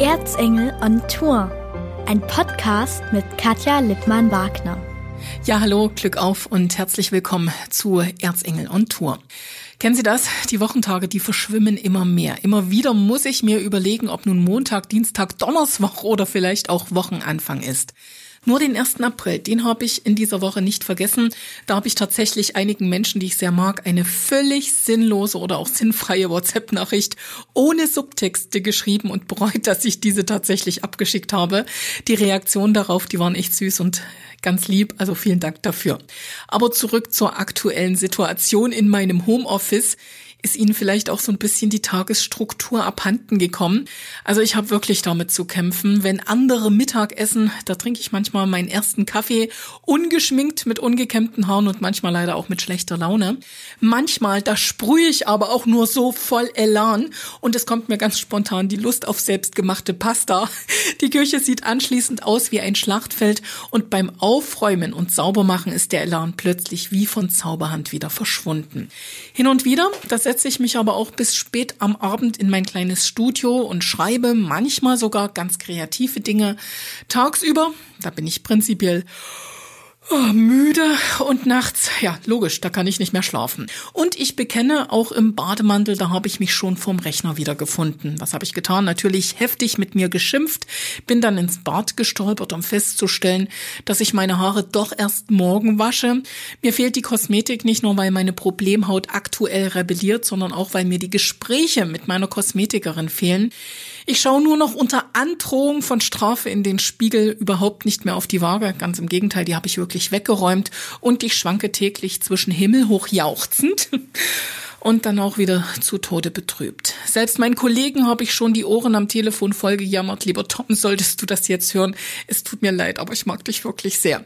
Erzengel on Tour. Ein Podcast mit Katja Lippmann-Wagner. Ja, hallo, Glück auf und herzlich willkommen zu Erzengel on Tour. Kennen Sie das? Die Wochentage, die verschwimmen immer mehr. Immer wieder muss ich mir überlegen, ob nun Montag, Dienstag, Donnerswoche oder vielleicht auch Wochenanfang ist. Nur den 1. April, den habe ich in dieser Woche nicht vergessen. Da habe ich tatsächlich einigen Menschen, die ich sehr mag, eine völlig sinnlose oder auch sinnfreie WhatsApp-Nachricht ohne Subtexte geschrieben und bereut, dass ich diese tatsächlich abgeschickt habe. Die Reaktionen darauf, die waren echt süß und ganz lieb, also vielen Dank dafür. Aber zurück zur aktuellen Situation in meinem Homeoffice ist Ihnen vielleicht auch so ein bisschen die Tagesstruktur abhanden gekommen. Also ich habe wirklich damit zu kämpfen. Wenn andere Mittag essen, da trinke ich manchmal meinen ersten Kaffee ungeschminkt mit ungekämmten Haaren und manchmal leider auch mit schlechter Laune. Manchmal, da sprühe ich aber auch nur so voll Elan und es kommt mir ganz spontan die Lust auf selbstgemachte Pasta. Die Küche sieht anschließend aus wie ein Schlachtfeld und beim Aufräumen und Saubermachen ist der Elan plötzlich wie von Zauberhand wieder verschwunden. Hin und wieder, das setze ich mich aber auch bis spät am Abend in mein kleines Studio und schreibe manchmal sogar ganz kreative Dinge. Tagsüber, da bin ich prinzipiell Oh, müde und nachts, ja, logisch, da kann ich nicht mehr schlafen. Und ich bekenne, auch im Bademantel, da habe ich mich schon vom Rechner wiedergefunden. Was habe ich getan? Natürlich heftig mit mir geschimpft, bin dann ins Bad gestolpert, um festzustellen, dass ich meine Haare doch erst morgen wasche. Mir fehlt die Kosmetik nicht nur, weil meine Problemhaut aktuell rebelliert, sondern auch, weil mir die Gespräche mit meiner Kosmetikerin fehlen. Ich schaue nur noch unter Androhung von Strafe in den Spiegel überhaupt nicht mehr auf die Waage. Ganz im Gegenteil, die habe ich wirklich weggeräumt und ich schwanke täglich zwischen himmelhoch jauchzend und dann auch wieder zu Tode betrübt. Selbst meinen Kollegen habe ich schon die Ohren am Telefon vollgejammert. Lieber Tom, solltest du das jetzt hören? Es tut mir leid, aber ich mag dich wirklich sehr.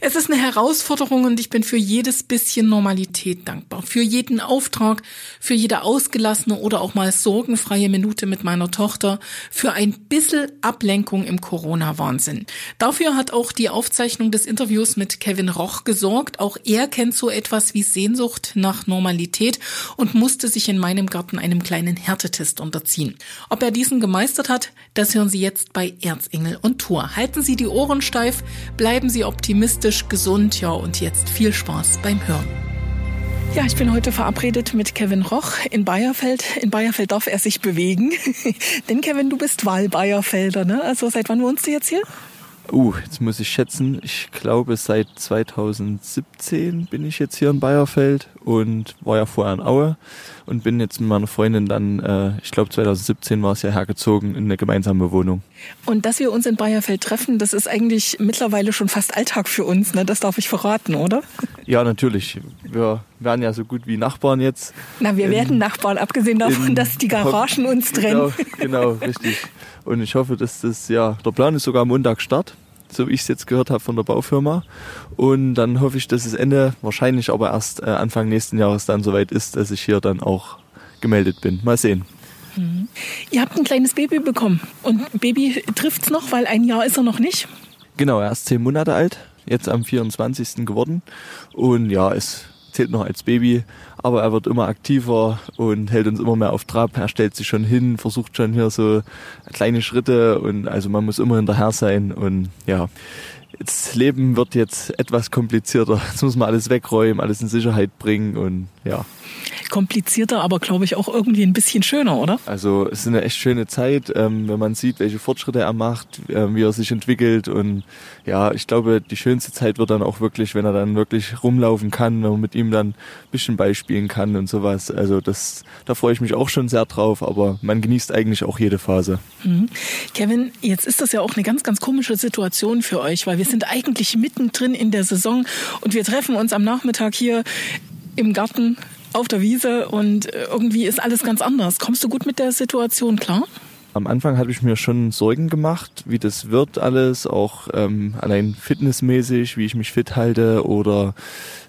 Es ist eine Herausforderung und ich bin für jedes bisschen Normalität dankbar. Für jeden Auftrag, für jede ausgelassene oder auch mal sorgenfreie Minute mit meiner Tochter, für ein bisschen Ablenkung im Corona-Wahnsinn. Dafür hat auch die Aufzeichnung des Interviews mit Kevin Roch gesorgt. Auch er kennt so etwas wie Sehnsucht nach Normalität und musste sich in meinem Garten einem kleinen Härtetest unterziehen. Ob er diesen gemeistert hat, das hören Sie jetzt bei Erzengel und Tour. Halten Sie die Ohren steif, bleiben Sie optimistisch, gesund, ja und jetzt viel Spaß beim Hören. Ja, ich bin heute verabredet mit Kevin Roch in Bayerfeld. In Bayerfeld darf er sich bewegen. Denn Kevin, du bist Wahlbayerfelder, ne? Also seit wann wohnst du jetzt hier? Uh, jetzt muss ich schätzen, ich glaube seit 2017 bin ich jetzt hier in Bayerfeld und war ja vorher in Aue und bin jetzt mit meiner Freundin dann, äh, ich glaube 2017 war es ja hergezogen in eine gemeinsame Wohnung. Und dass wir uns in Bayerfeld treffen, das ist eigentlich mittlerweile schon fast Alltag für uns, ne? das darf ich verraten, oder? Ja, natürlich. Wir werden ja so gut wie Nachbarn jetzt. Na, wir in, werden Nachbarn, abgesehen davon, dass die Garagen uns trennen. Genau, genau, richtig. Und ich hoffe, dass das, ja, der Plan ist sogar Montag Start, so wie ich es jetzt gehört habe von der Baufirma. Und dann hoffe ich, dass es Ende, wahrscheinlich aber erst äh, Anfang nächsten Jahres dann soweit ist, dass ich hier dann auch gemeldet bin. Mal sehen. Mhm. Ihr habt ein kleines Baby bekommen und Baby trifft's noch, weil ein Jahr ist er noch nicht. Genau, er ist zehn Monate alt, jetzt am 24. geworden und ja, ist zählt noch als Baby, aber er wird immer aktiver und hält uns immer mehr auf Trab. Er stellt sich schon hin, versucht schon hier so kleine Schritte und also man muss immer hinterher sein und ja, das Leben wird jetzt etwas komplizierter. Jetzt muss man alles wegräumen, alles in Sicherheit bringen und ja. Komplizierter, aber glaube ich auch irgendwie ein bisschen schöner, oder? Also es ist eine echt schöne Zeit, ähm, wenn man sieht, welche Fortschritte er macht, äh, wie er sich entwickelt und ja, ich glaube, die schönste Zeit wird dann auch wirklich, wenn er dann wirklich rumlaufen kann und mit ihm dann ein bisschen beispielen kann und sowas. Also das, da freue ich mich auch schon sehr drauf, aber man genießt eigentlich auch jede Phase. Mhm. Kevin, jetzt ist das ja auch eine ganz, ganz komische Situation für euch, weil wir sind eigentlich mittendrin in der Saison und wir treffen uns am Nachmittag hier im Garten auf der Wiese und äh, irgendwie ist alles ganz anders. Kommst du gut mit der Situation klar? Am Anfang habe ich mir schon Sorgen gemacht, wie das wird alles, auch ähm, allein fitnessmäßig, wie ich mich fit halte oder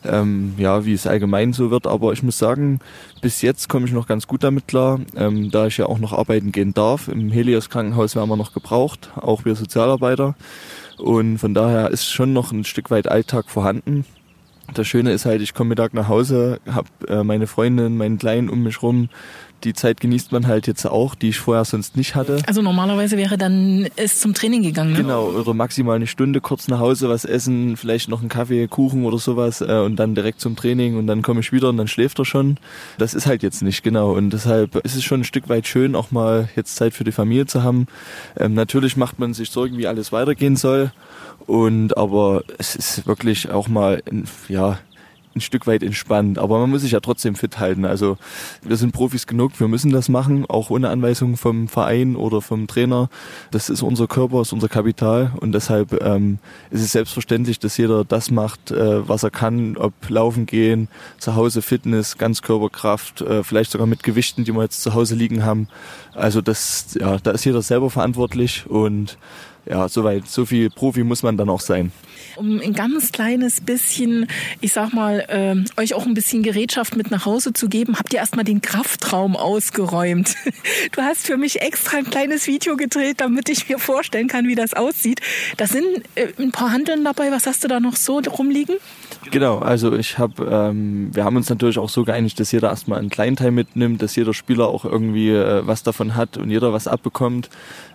ähm, ja, wie es allgemein so wird. Aber ich muss sagen, bis jetzt komme ich noch ganz gut damit klar, ähm, da ich ja auch noch arbeiten gehen darf. Im Helios Krankenhaus werden wir noch gebraucht, auch wir Sozialarbeiter. Und von daher ist schon noch ein Stück weit Alltag vorhanden. Das Schöne ist halt, ich komme Mittag nach Hause, habe äh, meine Freundin, meinen Kleinen um mich rum. Die Zeit genießt man halt jetzt auch, die ich vorher sonst nicht hatte. Also normalerweise wäre dann es zum Training gegangen, ne? Genau, oder maximal eine Stunde kurz nach Hause was essen, vielleicht noch einen Kaffee, Kuchen oder sowas äh, und dann direkt zum Training und dann komme ich wieder und dann schläft er schon. Das ist halt jetzt nicht genau und deshalb ist es schon ein Stück weit schön, auch mal jetzt Zeit für die Familie zu haben. Ähm, natürlich macht man sich Sorgen, wie alles weitergehen soll und aber es ist wirklich auch mal, ja, ein Stück weit entspannt. Aber man muss sich ja trotzdem fit halten. Also wir sind Profis genug, wir müssen das machen, auch ohne Anweisung vom Verein oder vom Trainer. Das ist unser Körper, ist unser Kapital und deshalb ähm, ist es selbstverständlich, dass jeder das macht, äh, was er kann, ob laufen gehen, zu Hause Fitness, Ganzkörperkraft, äh, vielleicht sogar mit Gewichten, die wir jetzt zu Hause liegen haben. Also das, ja, da ist jeder selber verantwortlich und ja, soweit, so viel Profi muss man dann auch sein. Um ein ganz kleines bisschen, ich sag mal, äh, euch auch ein bisschen Gerätschaft mit nach Hause zu geben, habt ihr erstmal den Kraftraum ausgeräumt. Du hast für mich extra ein kleines Video gedreht, damit ich mir vorstellen kann, wie das aussieht. Da sind äh, ein paar Handeln dabei. Was hast du da noch so rumliegen? Genau, also ich habe, ähm, wir haben uns natürlich auch so geeinigt, dass jeder erstmal einen kleinen Teil mitnimmt, dass jeder Spieler auch irgendwie äh, was davon hat und jeder was abbekommt.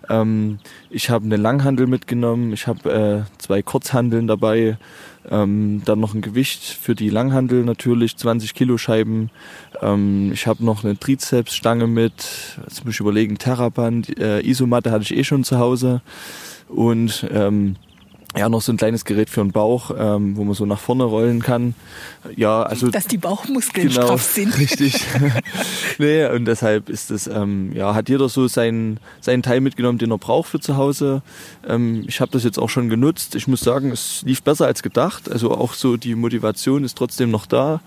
Ähm, ich habe eine Langhandel mitgenommen, ich habe äh, zwei Kurzhandeln dabei, ähm, dann noch ein Gewicht für die Langhandel natürlich, 20 Kilo Scheiben. Ähm, ich habe noch eine Trizepsstange mit, jetzt muss ich überlegen, Terraband, äh, Isomatte hatte ich eh schon zu Hause und ähm, ja, noch so ein kleines Gerät für den Bauch, ähm, wo man so nach vorne rollen kann. Ja, also dass die Bauchmuskeln genau, straff sind. Richtig. nee, und deshalb ist das, ähm, ja, hat jeder so seinen seinen Teil mitgenommen, den er braucht für zu Hause. Ähm, ich habe das jetzt auch schon genutzt. Ich muss sagen, es lief besser als gedacht. Also auch so die Motivation ist trotzdem noch da.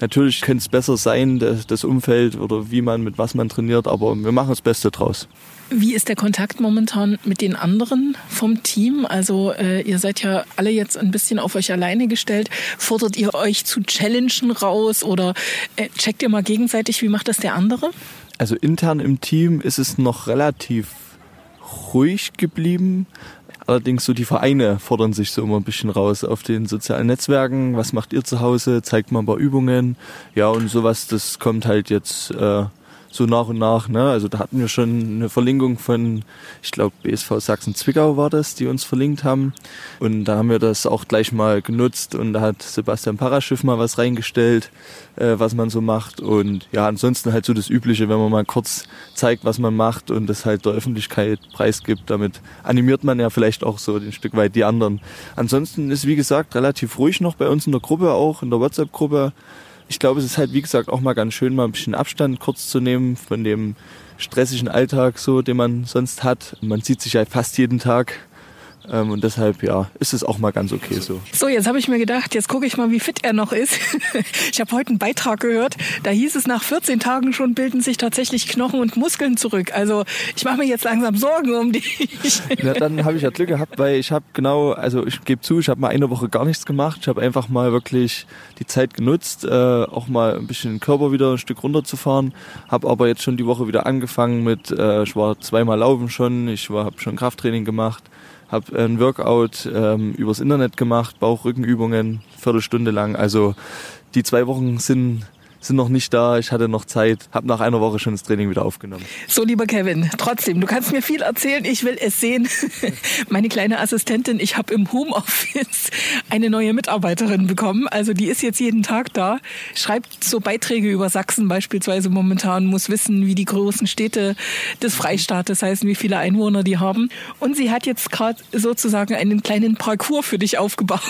Natürlich könnte es besser sein, das, das Umfeld oder wie man mit was man trainiert, aber wir machen das Beste draus. Wie ist der Kontakt momentan mit den anderen vom Team? Also äh, ihr seid ja alle jetzt ein bisschen auf euch alleine gestellt. Fordert ihr euch zu Challengen raus oder äh, checkt ihr mal gegenseitig, wie macht das der andere? Also intern im Team ist es noch relativ ruhig geblieben. Allerdings so die Vereine fordern sich so immer ein bisschen raus auf den sozialen Netzwerken. Was macht ihr zu Hause? Zeigt mal ein paar Übungen. Ja, und sowas, das kommt halt jetzt äh, so nach und nach. Ne? Also da hatten wir schon eine Verlinkung von, ich glaube, BSV Sachsen-Zwickau war das, die uns verlinkt haben. Und da haben wir das auch gleich mal genutzt und da hat Sebastian Paraschiff mal was reingestellt, äh, was man so macht. Und ja, ansonsten halt so das Übliche, wenn man mal kurz zeigt, was man macht und das halt der Öffentlichkeit preisgibt. Damit animiert man ja vielleicht auch so ein Stück weit die anderen. Ansonsten ist, wie gesagt, relativ ruhig noch bei uns in der Gruppe auch, in der WhatsApp-Gruppe ich glaube, es ist halt, wie gesagt, auch mal ganz schön, mal ein bisschen Abstand kurz zu nehmen von dem stressigen Alltag, so, den man sonst hat. Man sieht sich ja fast jeden Tag. Ähm, und deshalb, ja, ist es auch mal ganz okay so. So, jetzt habe ich mir gedacht, jetzt gucke ich mal, wie fit er noch ist. ich habe heute einen Beitrag gehört, da hieß es, nach 14 Tagen schon bilden sich tatsächlich Knochen und Muskeln zurück. Also ich mache mir jetzt langsam Sorgen um dich. ja, dann habe ich ja Glück gehabt, weil ich habe genau, also ich gebe zu, ich habe mal eine Woche gar nichts gemacht. Ich habe einfach mal wirklich die Zeit genutzt, äh, auch mal ein bisschen den Körper wieder ein Stück runterzufahren. Habe aber jetzt schon die Woche wieder angefangen mit, äh, ich war zweimal laufen schon, ich habe schon Krafttraining gemacht habe ein Workout ähm, übers Internet gemacht, Bauch-Rückenübungen, Viertelstunde lang. Also die zwei Wochen sind sind noch nicht da, ich hatte noch Zeit, habe nach einer Woche schon das Training wieder aufgenommen. So, lieber Kevin, trotzdem, du kannst mir viel erzählen, ich will es sehen. Meine kleine Assistentin, ich habe im Homeoffice eine neue Mitarbeiterin bekommen, also die ist jetzt jeden Tag da, schreibt so Beiträge über Sachsen beispielsweise momentan, muss wissen, wie die großen Städte des Freistaates heißen, wie viele Einwohner die haben. Und sie hat jetzt gerade sozusagen einen kleinen Parcours für dich aufgebaut.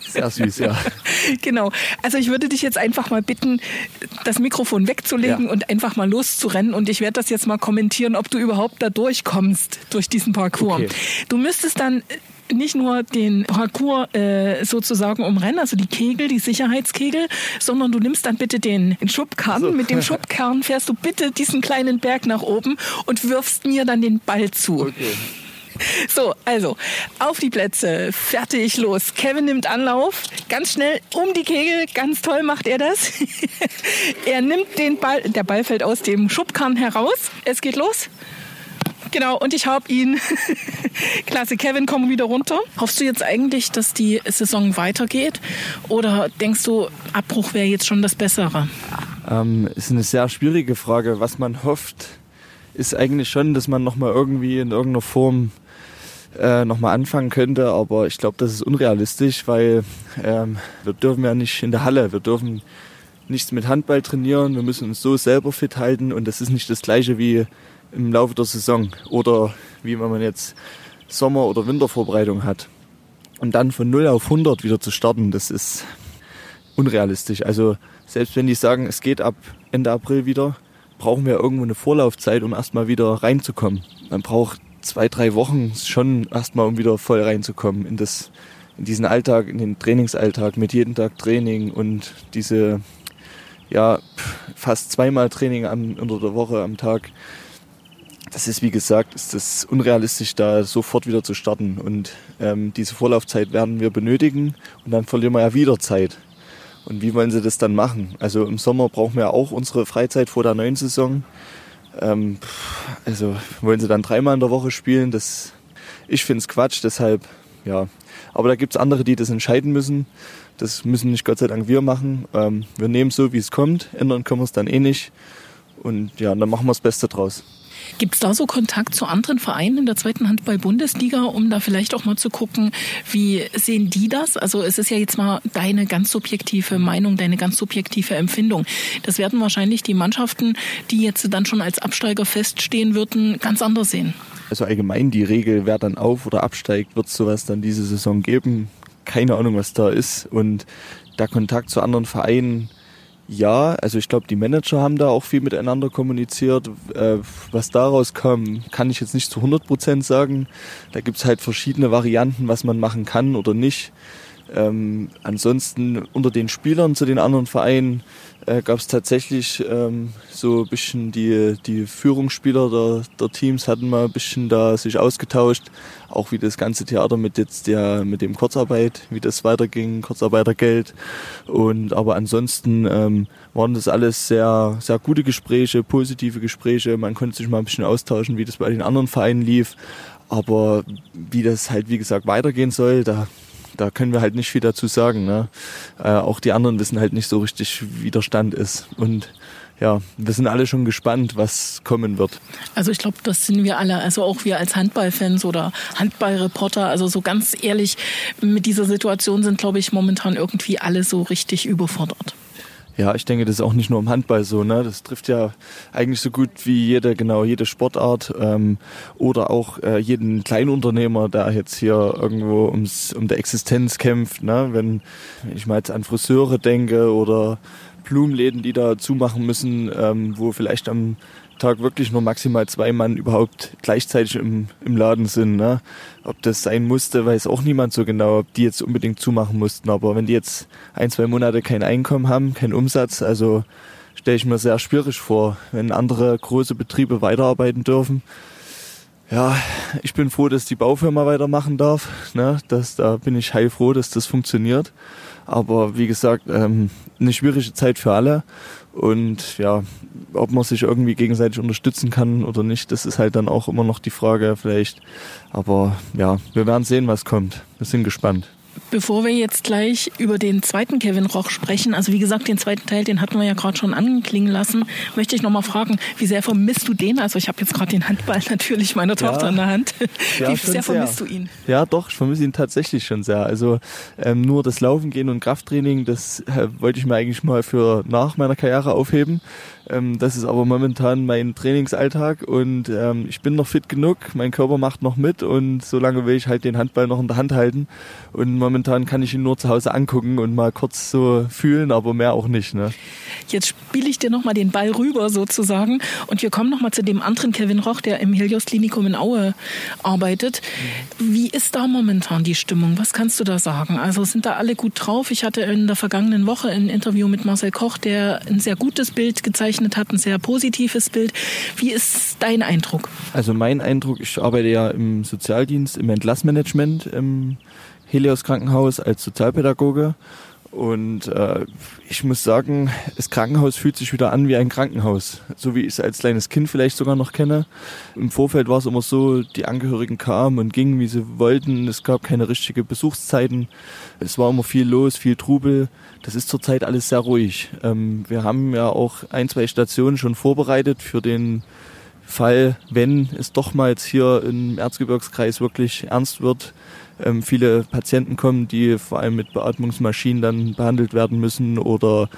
Sehr süß, ja. Genau. Also ich würde dich jetzt einfach mal bitten, das Mikrofon wegzulegen ja. und einfach mal loszurennen. Und ich werde das jetzt mal kommentieren, ob du überhaupt da durchkommst durch diesen Parcours. Okay. Du müsstest dann nicht nur den Parcours äh, sozusagen umrennen, also die Kegel, die Sicherheitskegel, sondern du nimmst dann bitte den, Schubkern. So. Mit dem Schubkern fährst du bitte diesen kleinen Berg nach oben und wirfst mir dann den Ball zu. Okay. So, also auf die Plätze, fertig, los. Kevin nimmt Anlauf, ganz schnell um die Kegel, ganz toll macht er das. er nimmt den Ball, der Ball fällt aus dem Schubkarren heraus. Es geht los. Genau, und ich habe ihn. Klasse, Kevin, komm wieder runter. Hoffst du jetzt eigentlich, dass die Saison weitergeht? Oder denkst du, Abbruch wäre jetzt schon das Bessere? Ähm, ist eine sehr schwierige Frage. Was man hofft, ist eigentlich schon, dass man nochmal irgendwie in irgendeiner Form äh, nochmal anfangen könnte, aber ich glaube, das ist unrealistisch, weil ähm, wir dürfen ja nicht in der Halle, wir dürfen nichts mit Handball trainieren, wir müssen uns so selber fit halten und das ist nicht das gleiche wie im Laufe der Saison oder wie wenn man jetzt Sommer- oder Wintervorbereitung hat. Und dann von 0 auf 100 wieder zu starten, das ist unrealistisch. Also selbst wenn die sagen, es geht ab Ende April wieder, brauchen wir irgendwo eine Vorlaufzeit, um erstmal wieder reinzukommen. Man braucht zwei, drei Wochen schon erstmal, um wieder voll reinzukommen in das, in diesen Alltag, in den Trainingsalltag mit jedem Tag Training und diese, ja, fast zweimal Training am, unter der Woche am Tag. Das ist, wie gesagt, ist das unrealistisch, da sofort wieder zu starten. Und ähm, diese Vorlaufzeit werden wir benötigen und dann verlieren wir ja wieder Zeit. Und wie wollen sie das dann machen? Also im Sommer brauchen wir auch unsere Freizeit vor der neuen Saison. Ähm, also wollen sie dann dreimal in der Woche spielen? Das, ich finde es Quatsch, deshalb, ja. Aber da gibt es andere, die das entscheiden müssen. Das müssen nicht Gott sei Dank wir machen. Ähm, wir nehmen so, wie es kommt. Ändern können wir es dann eh nicht. Und ja, dann machen wir das Beste draus. Gibt es da so Kontakt zu anderen Vereinen in der zweiten Handball-Bundesliga, um da vielleicht auch mal zu gucken, wie sehen die das? Also es ist ja jetzt mal deine ganz subjektive Meinung, deine ganz subjektive Empfindung. Das werden wahrscheinlich die Mannschaften, die jetzt dann schon als Absteiger feststehen würden, ganz anders sehen. Also allgemein die Regel, wer dann auf oder absteigt, wird sowas dann diese Saison geben. Keine Ahnung, was da ist. Und der Kontakt zu anderen Vereinen, ja, also ich glaube, die Manager haben da auch viel miteinander kommuniziert. Äh, was daraus kam, kann ich jetzt nicht zu 100 Prozent sagen. Da gibt's halt verschiedene Varianten, was man machen kann oder nicht. Ähm, ansonsten unter den Spielern zu den anderen Vereinen äh, gab es tatsächlich ähm, so ein bisschen die, die Führungsspieler der, der Teams hatten mal ein bisschen da sich ausgetauscht, auch wie das ganze Theater mit jetzt der mit dem Kurzarbeit, wie das weiterging, Kurzarbeitergeld. Und aber ansonsten ähm, waren das alles sehr sehr gute Gespräche, positive Gespräche. Man konnte sich mal ein bisschen austauschen, wie das bei den anderen Vereinen lief, aber wie das halt wie gesagt weitergehen soll, da da können wir halt nicht viel dazu sagen. Ne? Äh, auch die anderen wissen halt nicht so richtig, wie der Stand ist. Und ja, wir sind alle schon gespannt, was kommen wird. Also ich glaube, das sind wir alle, also auch wir als Handballfans oder Handballreporter, also so ganz ehrlich, mit dieser Situation sind, glaube ich, momentan irgendwie alle so richtig überfordert. Ja, ich denke, das ist auch nicht nur im Handball so. Ne? Das trifft ja eigentlich so gut wie jede, genau, jede Sportart ähm, oder auch äh, jeden Kleinunternehmer, der jetzt hier irgendwo ums, um der Existenz kämpft. Ne? Wenn ich mal jetzt an Friseure denke oder Blumenläden, die da zumachen müssen, ähm, wo vielleicht am Tag wirklich nur maximal zwei Mann überhaupt gleichzeitig im, im Laden sind. Ne? Ob das sein musste, weiß auch niemand so genau, ob die jetzt unbedingt zumachen mussten. Aber wenn die jetzt ein, zwei Monate kein Einkommen haben, keinen Umsatz, also stelle ich mir sehr schwierig vor, wenn andere große Betriebe weiterarbeiten dürfen. Ja, ich bin froh, dass die Baufirma weitermachen darf. Ne? Das, da bin ich heilfroh, dass das funktioniert. Aber wie gesagt, ähm, eine schwierige Zeit für alle. Und ja, ob man sich irgendwie gegenseitig unterstützen kann oder nicht, das ist halt dann auch immer noch die Frage vielleicht. Aber ja, wir werden sehen, was kommt. Wir sind gespannt. Bevor wir jetzt gleich über den zweiten Kevin Roch sprechen, also wie gesagt, den zweiten Teil, den hatten wir ja gerade schon anklingen lassen, möchte ich nochmal fragen, wie sehr vermisst du den? Also ich habe jetzt gerade den Handball natürlich meiner Tochter ja, in der Hand. Ja, wie sehr vermisst du ihn? Ja, doch, ich vermisse ihn tatsächlich schon sehr. Also ähm, nur das Laufen gehen und Krafttraining, das äh, wollte ich mir eigentlich mal für nach meiner Karriere aufheben. Ähm, das ist aber momentan mein Trainingsalltag und ähm, ich bin noch fit genug, mein Körper macht noch mit und solange will ich halt den Handball noch in der Hand halten und momentan kann ich ihn nur zu Hause angucken und mal kurz so fühlen, aber mehr auch nicht. Ne? Jetzt spiele ich dir nochmal den Ball rüber sozusagen und wir kommen nochmal zu dem anderen Kevin Roch, der im Helios Klinikum in Aue arbeitet. Wie ist da momentan die Stimmung? Was kannst du da sagen? Also sind da alle gut drauf? Ich hatte in der vergangenen Woche ein Interview mit Marcel Koch, der ein sehr gutes Bild gezeigt gezeichnet hat, ein sehr positives Bild. Wie ist dein Eindruck? Also mein Eindruck, ich arbeite ja im Sozialdienst, im Entlassmanagement im Helios Krankenhaus als Sozialpädagoge Und äh, ich muss sagen, das Krankenhaus fühlt sich wieder an wie ein Krankenhaus, so wie ich es als kleines Kind vielleicht sogar noch kenne. Im Vorfeld war es immer so, die Angehörigen kamen und gingen, wie sie wollten. Es gab keine richtige Besuchszeiten. Es war immer viel los, viel Trubel. Das ist zurzeit alles sehr ruhig. Ähm, wir haben ja auch ein, zwei Stationen schon vorbereitet für den Fall, wenn es doch mal jetzt hier im Erzgebirgskreis wirklich ernst wird, ähm, viele Patienten kommen, die vor allem mit Beatmungsmaschinen dann behandelt werden müssen oder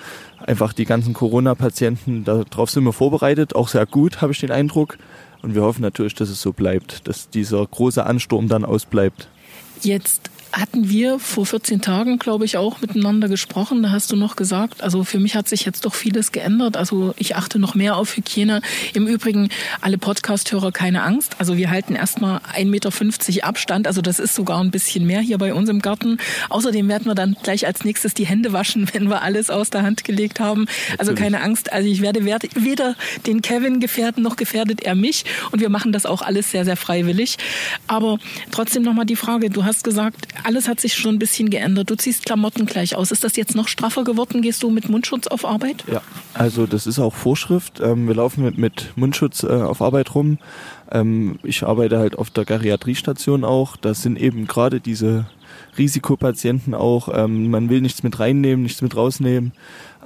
einfach die ganzen Corona-Patienten, darauf sind wir vorbereitet, auch sehr gut, habe ich den Eindruck. Und wir hoffen natürlich, dass es so bleibt, dass dieser große Ansturm dann ausbleibt. Jetzt hatten wir vor 14 Tagen, glaube ich, auch miteinander gesprochen. Da hast du noch gesagt, also für mich hat sich jetzt doch vieles geändert. Also ich achte noch mehr auf Hygiene. Im Übrigen, alle Podcast-Hörer keine Angst. Also wir halten erstmal 1,50 Meter Abstand. Also das ist sogar ein bisschen mehr hier bei uns im Garten. Außerdem werden wir dann gleich als nächstes die Hände waschen, wenn wir alles aus der Hand gelegt haben. Also keine Angst. Also ich werde weder den Kevin gefährden, noch gefährdet er mich. Und wir machen das auch alles sehr, sehr freiwillig. Aber trotzdem nochmal die Frage. Du hast gesagt, alles hat sich schon ein bisschen geändert. Du ziehst Klamotten gleich aus. Ist das jetzt noch straffer geworden? Gehst du mit Mundschutz auf Arbeit? Ja, also das ist auch Vorschrift. Ähm, wir laufen mit, mit Mundschutz äh, auf Arbeit rum. Ähm, ich arbeite halt auf der Geriatriestation auch. Das sind eben gerade diese Risikopatienten auch. Ähm, man will nichts mit reinnehmen, nichts mit rausnehmen.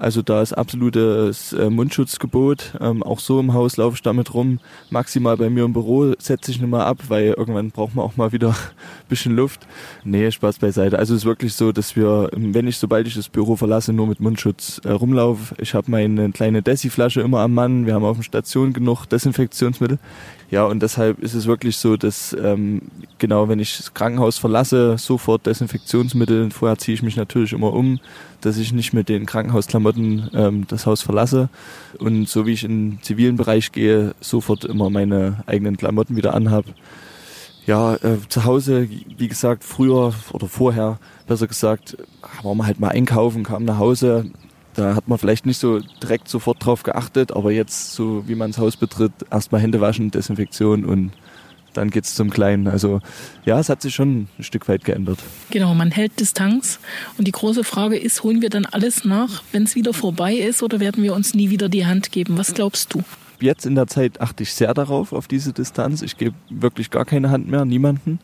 Also da ist absolutes äh, Mundschutzgebot. Ähm, auch so im Haus laufe ich damit rum. Maximal bei mir im Büro setze ich nicht mal ab, weil irgendwann braucht man auch mal wieder ein bisschen Luft. Nee, Spaß beiseite. Also es ist wirklich so, dass wir, wenn ich, sobald ich das Büro verlasse, nur mit Mundschutz äh, rumlaufe. Ich habe meine kleine Desi-Flasche immer am Mann. Wir haben auf der Station genug Desinfektionsmittel. Ja, und deshalb ist es wirklich so, dass ähm, genau, wenn ich das Krankenhaus verlasse, sofort Desinfektionsmittel. Vorher ziehe ich mich natürlich immer um, dass ich nicht mit den Krankenhausklamotten ähm, das Haus verlasse. Und so wie ich in den zivilen Bereich gehe, sofort immer meine eigenen Klamotten wieder anhab. Ja, äh, zu Hause, wie gesagt, früher oder vorher, besser gesagt, waren wir halt mal einkaufen, kamen nach Hause, da hat man vielleicht nicht so direkt sofort drauf geachtet, aber jetzt, so wie man das Haus betritt, erstmal Hände waschen, Desinfektion und dann geht's zum Kleinen. Also ja, es hat sich schon ein Stück weit geändert. Genau, man hält Distanz. Und die große Frage ist, holen wir dann alles nach, wenn es wieder vorbei ist, oder werden wir uns nie wieder die Hand geben? Was glaubst du? Jetzt in der Zeit achte ich sehr darauf, auf diese Distanz. Ich gebe wirklich gar keine Hand mehr, niemanden.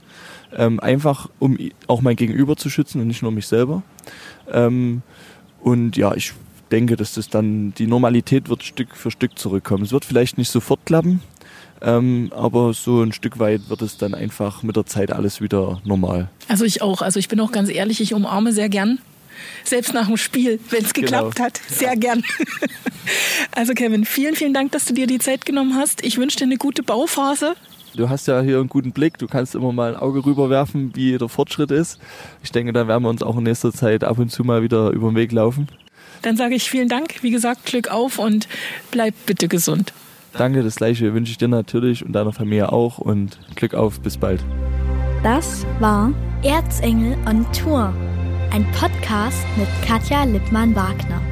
Ähm, einfach, um auch mein Gegenüber zu schützen und nicht nur mich selber. Ähm, und ja, ich denke, dass das dann die Normalität wird Stück für Stück zurückkommen. Es wird vielleicht nicht sofort klappen, ähm, aber so ein Stück weit wird es dann einfach mit der Zeit alles wieder normal. Also ich auch. Also ich bin auch ganz ehrlich, ich umarme sehr gern. Selbst nach dem Spiel, wenn es geklappt genau. hat. Sehr ja. gern. Also Kevin, vielen, vielen Dank, dass du dir die Zeit genommen hast. Ich wünsche dir eine gute Bauphase. Du hast ja hier einen guten Blick, du kannst immer mal ein Auge rüberwerfen, wie der Fortschritt ist. Ich denke, da werden wir uns auch in nächster Zeit ab und zu mal wieder über den Weg laufen. Dann sage ich vielen Dank, wie gesagt, Glück auf und bleib bitte gesund. Danke, das gleiche wünsche ich dir natürlich und deiner Familie auch und Glück auf, bis bald. Das war Erzengel on Tour, ein Podcast mit Katja Lippmann-Wagner.